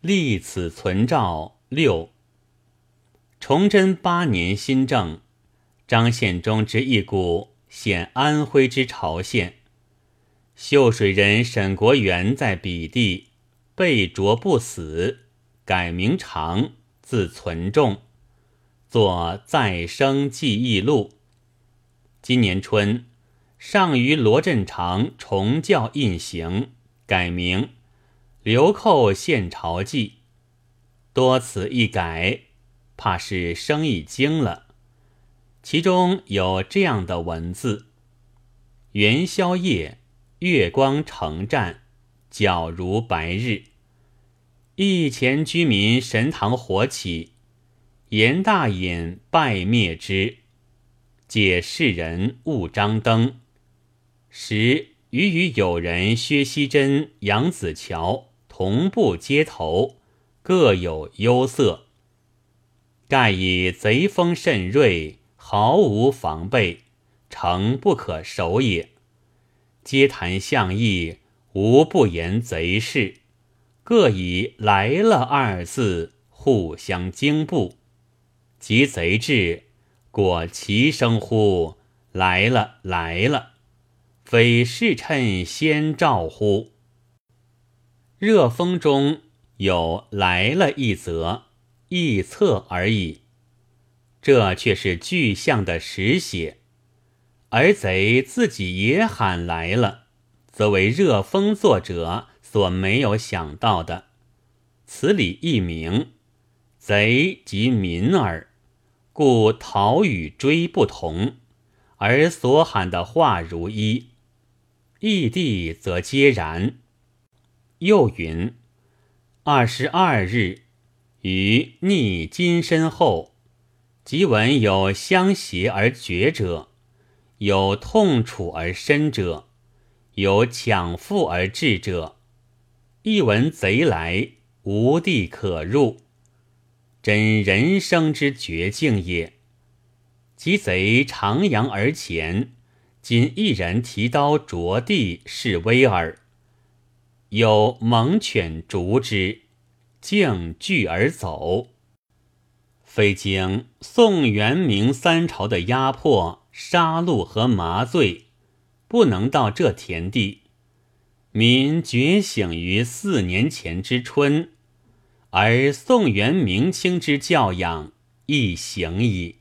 立此存照六。崇祯八年新政，张献忠之一股显安徽之巢县。秀水人沈国元在彼地被捉不死，改名长，字存仲，作再生记忆录。今年春，上于罗振长重教印行，改名流寇献朝记。多此一改，怕是生意精了。其中有这样的文字：元宵夜。月光城战，皎如白日。一前居民神堂火起，严大隐拜灭之，解世人勿张灯。时余与友人薛熙珍、杨子乔同步街头，各有忧色。盖以贼风甚锐，毫无防备，诚不可守也。皆谈相议，无不言贼事，各以来了二字互相惊怖。及贼至，果齐声呼来了来了，非是趁先召乎？热风中有来了一则，一策而已。这却是具象的实写。而贼自己也喊来了，则为热风作者所没有想到的。此理一明，贼即民耳，故逃与追不同，而所喊的话如一。异地则皆然。又云：二十二日，于逆金身后，即闻有相携而绝者。有痛楚而深者，有抢富而至者。一闻贼来，无地可入，真人生之绝境也。及贼徜徉而前，仅一人提刀着地示威耳。有猛犬逐之，径拒而走。非经宋元明三朝的压迫。杀戮和麻醉不能到这田地，民觉醒于四年前之春，而宋元明清之教养亦行矣。